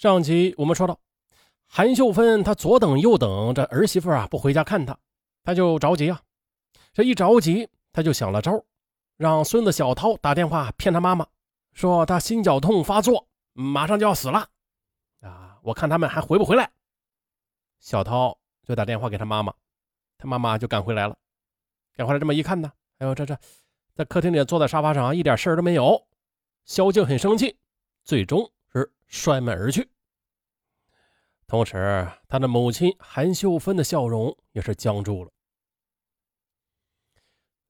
上集我们说到，韩秀芬她左等右等，这儿媳妇啊不回家看她，她就着急啊。这一着急，她就想了招，让孙子小涛打电话骗他妈妈，说他心绞痛发作，马上就要死了啊！我看他们还回不回来。小涛就打电话给他妈妈，他妈妈就赶回来了。赶回来这么一看呢，哎呦，这这，在客厅里坐在沙发上，一点事儿都没有。萧静很生气，最终。是摔门而去，同时，他的母亲韩秀芬的笑容也是僵住了。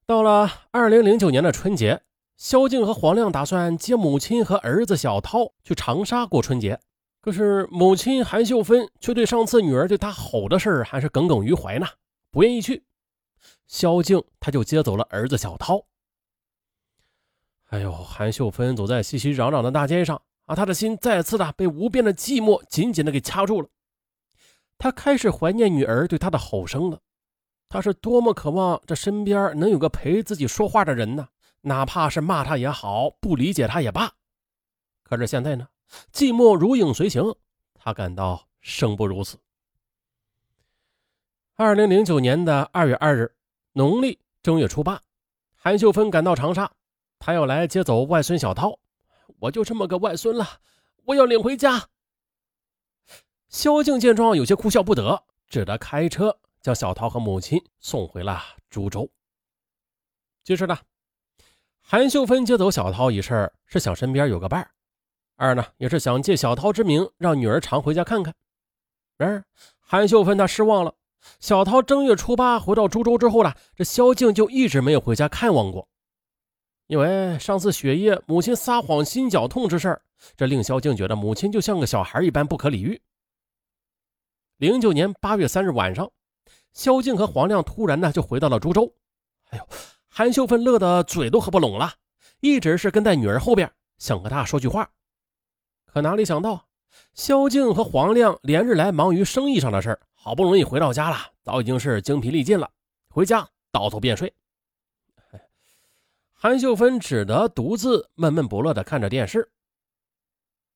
到了二零零九年的春节，萧静和黄亮打算接母亲和儿子小涛去长沙过春节，可是母亲韩秀芬却对上次女儿对他吼的事儿还是耿耿于怀呢，不愿意去。萧静他就接走了儿子小涛。哎呦，韩秀芬走在熙熙攘攘的大街上。啊，他的心再次的被无边的寂寞紧紧的给掐住了。他开始怀念女儿对他的吼声了。他是多么渴望这身边能有个陪自己说话的人呢？哪怕是骂他也好，不理解他也罢。可是现在呢，寂寞如影随形，他感到生不如死。二零零九年的二月二日，农历正月初八，韩秀芬赶到长沙，她要来接走外孙小涛。我就这么个外孙了，我要领回家。萧静见状，有些哭笑不得，只得开车将小涛和母亲送回了株洲。其实呢，韩秀芬接走小涛一事是想身边有个伴儿，二呢也是想借小涛之名让女儿常回家看看。然而韩秀芬她失望了，小涛正月初八回到株洲之后呢，这萧静就一直没有回家看望过。因为上次雪夜母亲撒谎心绞痛之事这令萧静觉得母亲就像个小孩一般不可理喻。零九年八月三日晚上，萧静和黄亮突然呢就回到了株洲。哎呦，韩秀芬乐得嘴都合不拢了，一直是跟在女儿后边，想和她说句话。可哪里想到，萧静和黄亮连日来忙于生意上的事好不容易回到家了，早已经是精疲力尽了，回家倒头便睡。韩秀芬只得独自闷闷不乐地看着电视。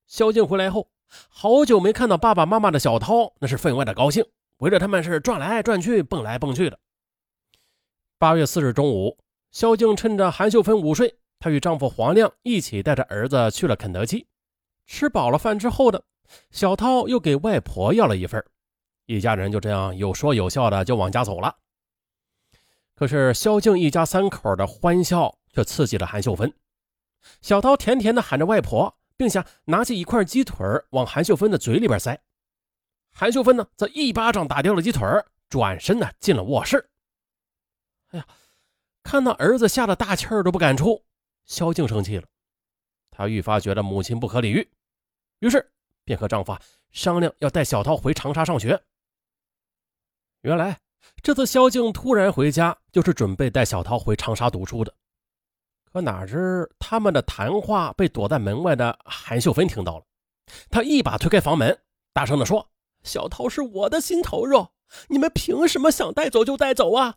萧静回来后，好久没看到爸爸妈妈的小涛，那是分外的高兴，围着他们是转来转去，蹦来蹦去的。八月四日中午，萧静趁着韩秀芬午睡，她与丈夫黄亮一起带着儿子去了肯德基。吃饱了饭之后的小涛又给外婆要了一份，一家人就这样有说有笑的就往家走了。可是萧静一家三口的欢笑。却刺激了韩秀芬。小涛甜甜的喊着外婆，并想拿起一块鸡腿往韩秀芬的嘴里边塞。韩秀芬呢，则一巴掌打掉了鸡腿转身呢进了卧室。哎呀，看到儿子吓得大气儿都不敢出，萧静生气了。她愈发觉得母亲不可理喻，于是便和丈夫商量要带小涛回长沙上学。原来这次萧静突然回家，就是准备带小涛回长沙读书的。可哪知他们的谈话被躲在门外的韩秀芬听到了，她一把推开房门，大声地说：“小涛是我的心头肉，你们凭什么想带走就带走啊？”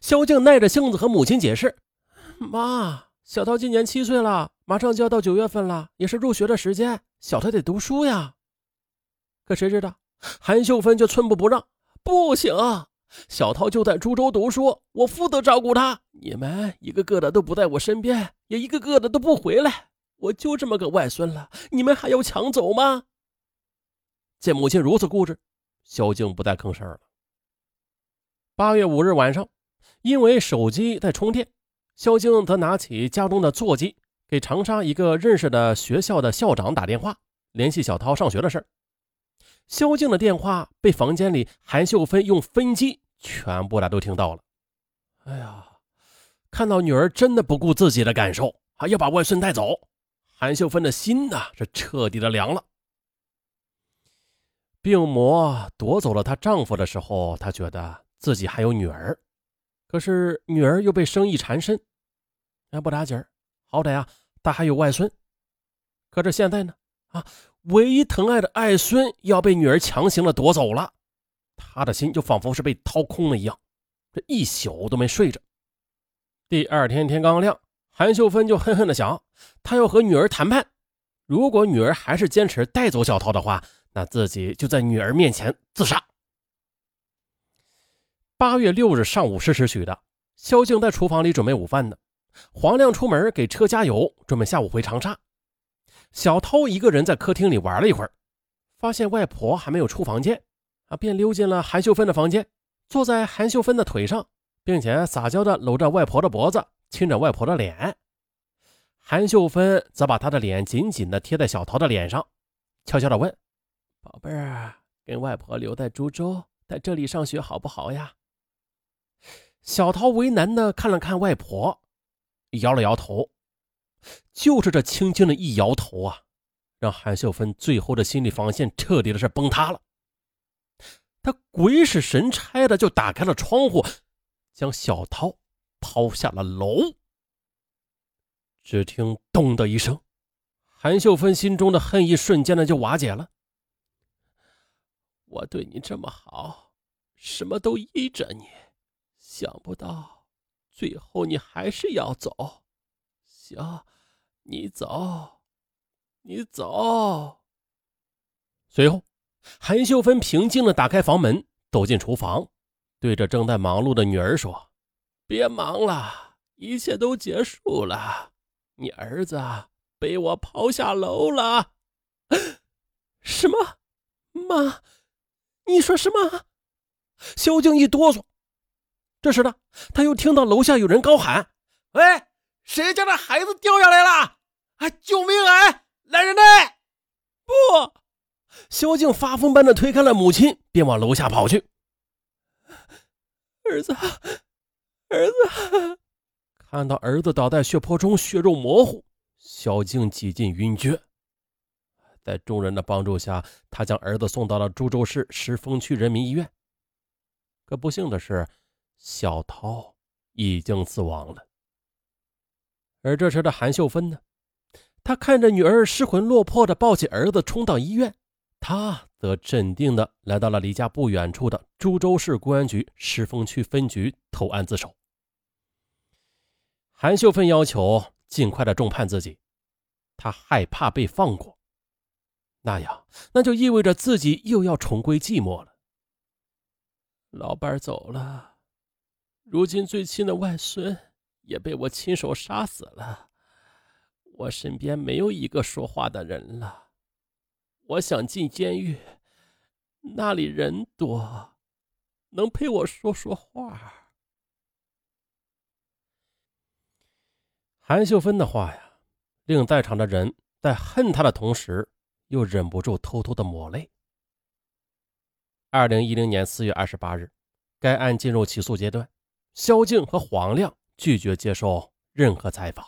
萧静耐着性子和母亲解释：“妈，小涛今年七岁了，马上就要到九月份了，也是入学的时间，小涛得读书呀。”可谁知道韩秀芬却寸步不让：“不行！”小涛就在株洲读书，我负责照顾他。你们一个个的都不在我身边，也一个个的都不回来，我就这么个外孙了，你们还要抢走吗？见母亲如此固执，萧静不再吭声了。八月五日晚上，因为手机在充电，萧静则拿起家中的座机，给长沙一个认识的学校的校长打电话，联系小涛上学的事儿。萧静的电话被房间里韩秀芬用分机全部的都听到了。哎呀，看到女儿真的不顾自己的感受，还要把外孙带走，韩秀芬的心呢是彻底的凉了。病魔夺走了她丈夫的时候，她觉得自己还有女儿，可是女儿又被生意缠身，那不打紧，好歹啊，她还有外孙。可是现在呢，啊。唯一疼爱的爱孙要被女儿强行的夺走了，他的心就仿佛是被掏空了一样，这一宿都没睡着。第二天天刚亮，韩秀芬就恨恨的想，她要和女儿谈判，如果女儿还是坚持带走小涛的话，那自己就在女儿面前自杀。八月六日上午十时许的，萧静在厨房里准备午饭呢。黄亮出门给车加油，准备下午回长沙。小涛一个人在客厅里玩了一会儿，发现外婆还没有出房间，啊，便溜进了韩秀芬的房间，坐在韩秀芬的腿上，并且撒娇的搂着外婆的脖子，亲着外婆的脸。韩秀芬则把她的脸紧紧的贴在小涛的脸上，悄悄的问：“宝贝儿，跟外婆留在株洲，在这里上学好不好呀？”小涛为难的看了看外婆，摇了摇头。就是这轻轻的一摇头啊，让韩秀芬最后的心理防线彻底的是崩塌了。他鬼使神差的就打开了窗户，将小涛抛下了楼。只听“咚”的一声，韩秀芬心中的恨意瞬间的就瓦解了。我对你这么好，什么都依着你，想不到最后你还是要走。行。你走，你走。随后，韩秀芬平静的打开房门，走进厨房，对着正在忙碌的女儿说：“别忙了，一切都结束了。你儿子被我抛下楼了。”什么？妈，你说什么？萧静一哆嗦。这时呢，他又听到楼下有人高喊：“喂！”谁家的孩子掉下来了？啊！救命啊！来人呐！不，萧静发疯般的推开了母亲，便往楼下跑去。儿子，儿子！看到儿子倒在血泊中，血肉模糊，萧静几近晕厥。在众人的帮助下，他将儿子送到了株洲市石峰区人民医院。可不幸的是，小涛已经死亡了。而这时的韩秀芬呢？她看着女儿失魂落魄的抱起儿子冲到医院，她则镇定的来到了离家不远处的株洲市公安局石峰区分局投案自首。韩秀芬要求尽快的重判自己，她害怕被放过，那样那就意味着自己又要重归寂寞了。老伴走了，如今最亲的外孙。也被我亲手杀死了，我身边没有一个说话的人了。我想进监狱，那里人多，能陪我说说话。韩秀芬的话呀，令在场的人在恨他的同时，又忍不住偷偷的抹泪。二零一零年四月二十八日，该案进入起诉阶段，萧静和黄亮。拒绝接受任何采访。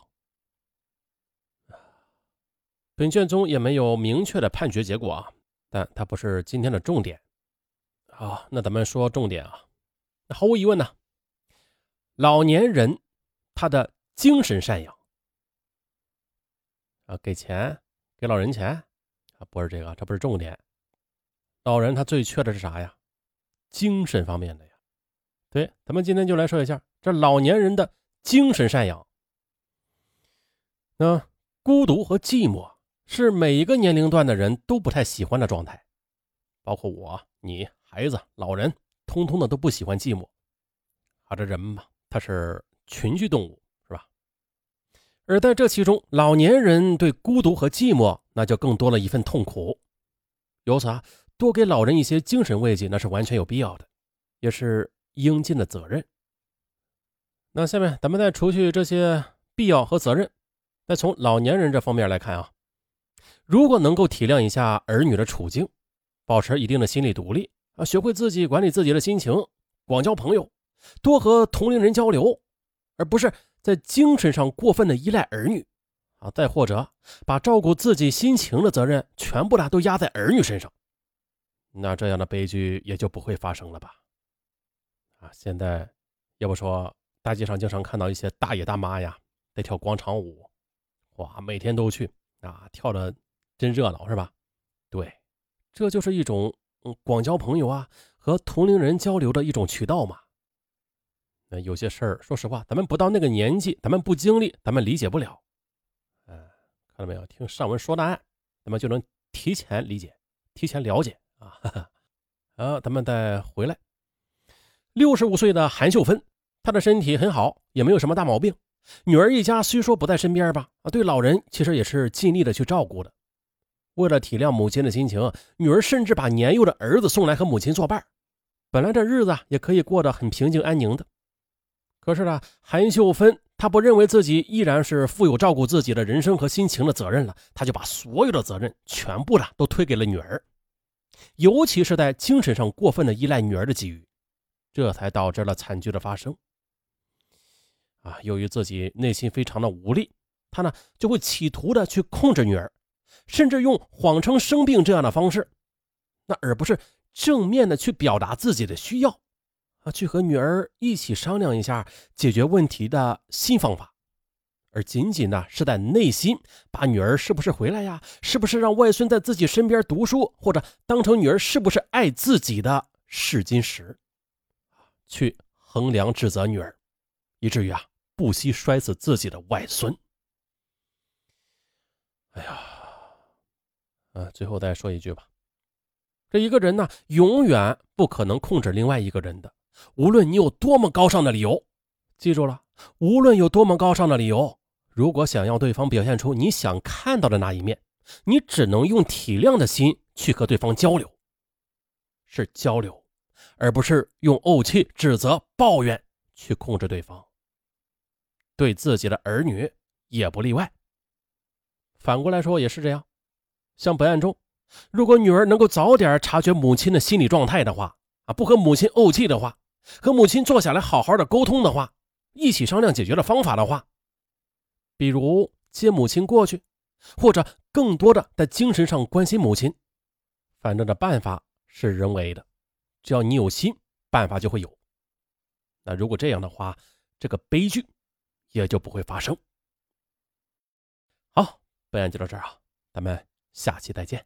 本卷中也没有明确的判决结果啊，但它不是今天的重点。好，那咱们说重点啊。那毫无疑问呢，老年人他的精神赡养啊，给钱给老人钱啊，不是这个，这不是重点。老人他最缺的是啥呀？精神方面的呀。对，咱们今天就来说一下这老年人的。精神赡养，那孤独和寂寞是每一个年龄段的人都不太喜欢的状态，包括我、你、孩子、老人，通通的都不喜欢寂寞。啊，这人嘛，他是群居动物，是吧？而在这其中，老年人对孤独和寂寞，那就更多了一份痛苦。由此啊，多给老人一些精神慰藉，那是完全有必要的，也是应尽的责任。那下面咱们再除去这些必要和责任，再从老年人这方面来看啊，如果能够体谅一下儿女的处境，保持一定的心理独立啊，学会自己管理自己的心情，广交朋友，多和同龄人交流，而不是在精神上过分的依赖儿女啊，再或者把照顾自己心情的责任全部的都压在儿女身上，那这样的悲剧也就不会发生了吧？啊，现在要不说。大街上经常看到一些大爷大妈呀，在跳广场舞，哇，每天都去啊，跳的真热闹，是吧？对，这就是一种嗯广交朋友啊，和同龄人交流的一种渠道嘛。那有些事儿，说实话，咱们不到那个年纪，咱们不经历，咱们理解不了。嗯，看到没有？听上文说的案那么就能提前理解、提前了解啊。啊，咱们再回来，六十五岁的韩秀芬，她的身体很好，也没有什么大毛病。女儿一家虽说不在身边吧，啊，对老人其实也是尽力的去照顾的。为了体谅母亲的心情，女儿甚至把年幼的儿子送来和母亲作伴。本来这日子也可以过得很平静安宁的。可是呢，韩秀芬她不认为自己依然是负有照顾自己的人生和心情的责任了，她就把所有的责任全部的都推给了女儿，尤其是在精神上过分的依赖女儿的给予，这才导致了惨剧的发生。啊，由于自己内心非常的无力，他呢就会企图的去控制女儿，甚至用谎称生病这样的方式，那而不是正面的去表达自己的需要，啊，去和女儿一起商量一下解决问题的新方法，而仅仅呢是在内心把女儿是不是回来呀，是不是让外孙在自己身边读书，或者当成女儿是不是爱自己的试金石，去衡量指责女儿，以至于啊。不惜摔死自己的外孙。哎呀，啊，最后再说一句吧，这一个人呢，永远不可能控制另外一个人的，无论你有多么高尚的理由，记住了，无论有多么高尚的理由，如果想要对方表现出你想看到的那一面，你只能用体谅的心去和对方交流，是交流，而不是用怄气、指责、抱怨去控制对方。对自己的儿女也不例外。反过来说也是这样。像本案中，如果女儿能够早点察觉母亲的心理状态的话，啊，不和母亲怄气的话，和母亲坐下来好好的沟通的话，一起商量解决的方法的话，比如接母亲过去，或者更多的在精神上关心母亲，反正这办法是人为的，只要你有心，办法就会有。那如果这样的话，这个悲剧。也就不会发生。好，本案就到这儿啊，咱们下期再见。